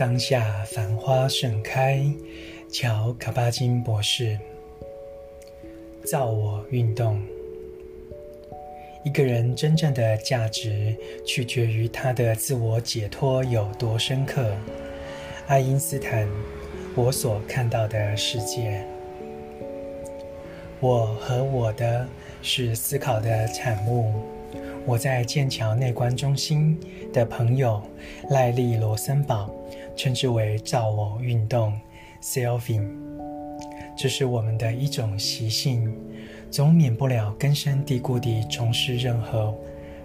当下繁花盛开，乔·卡巴金博士。造我运动。一个人真正的价值，取决于他的自我解脱有多深刻。爱因斯坦，我所看到的世界。我和我的是思考的产物。我在剑桥内观中心的朋友赖利·罗森堡称之为“造我运动 ”（selfing）。这是我们的一种习性，总免不了根深蒂固地从事任何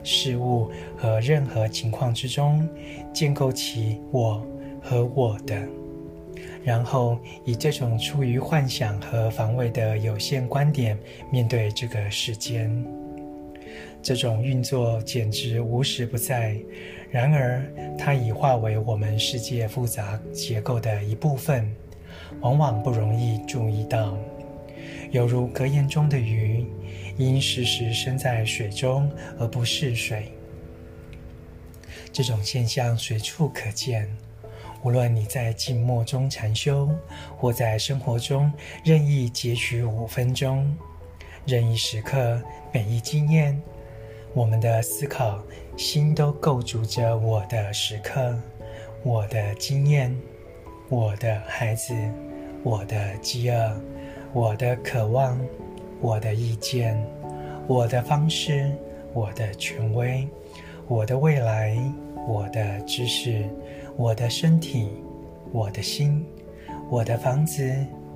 事物和任何情况之中，建构起我和我的。然后以这种出于幻想和防卫的有限观点面对这个世间，这种运作简直无时不在。然而，它已化为我们世界复杂结构的一部分，往往不容易注意到。犹如格言中的鱼，应时时身在水中而不识水。这种现象随处可见。无论你在静默中禅修，或在生活中任意截取五分钟，任意时刻，每一经验，我们的思考心都构筑着我的时刻，我的经验，我的孩子，我的饥饿，我的渴望，我的意见，我的方式，我的权威，我的未来，我的知识。我的身体，我的心，我的房子，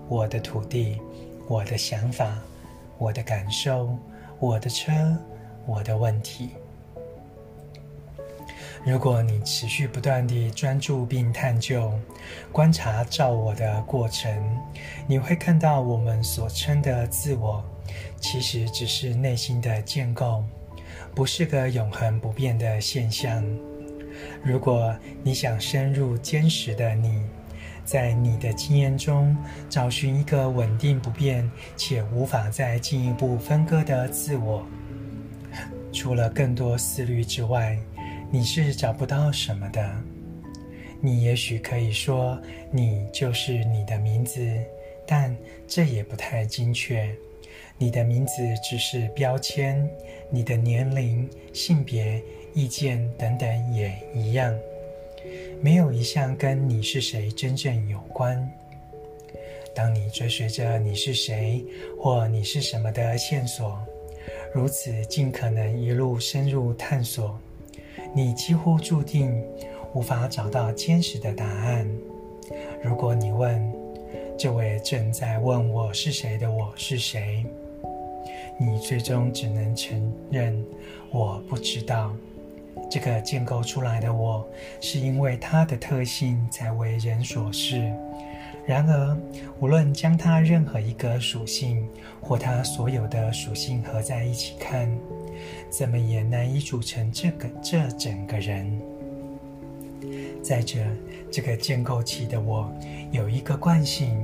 我的土地，我的想法，我的感受，我的车，我的问题。如果你持续不断地专注并探究、观察照我的过程，你会看到我们所称的自我，其实只是内心的建构，不是个永恒不变的现象。如果你想深入坚实的你，在你的经验中找寻一个稳定不变且无法再进一步分割的自我，除了更多思虑之外，你是找不到什么的。你也许可以说你就是你的名字，但这也不太精确。你的名字只是标签，你的年龄、性别。意见等等也一样，没有一项跟你是谁真正有关。当你追随着你是谁或你是什么的线索，如此尽可能一路深入探索，你几乎注定无法找到坚实的答案。如果你问这位正在问我是谁的我是谁，你最终只能承认我不知道。这个建构出来的我，是因为它的特性才为人所识。然而，无论将它任何一个属性或它所有的属性合在一起看，怎么也难以组成这个这整个人。再者，这个建构起的我有一个惯性，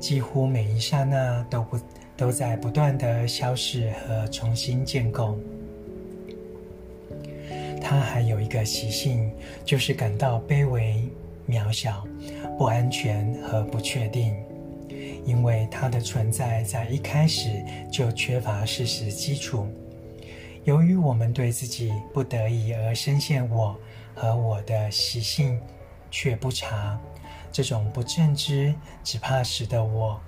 几乎每一刹那都不都在不断地消逝和重新建构。它还有一个习性，就是感到卑微、渺小、不安全和不确定，因为它的存在在一开始就缺乏事实基础。由于我们对自己不得已而深陷我和我的习性，却不察，这种不正知，只怕使得我、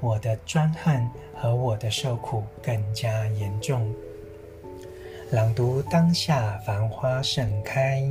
我的专横和我的受苦更加严重。朗读当下，繁花盛开。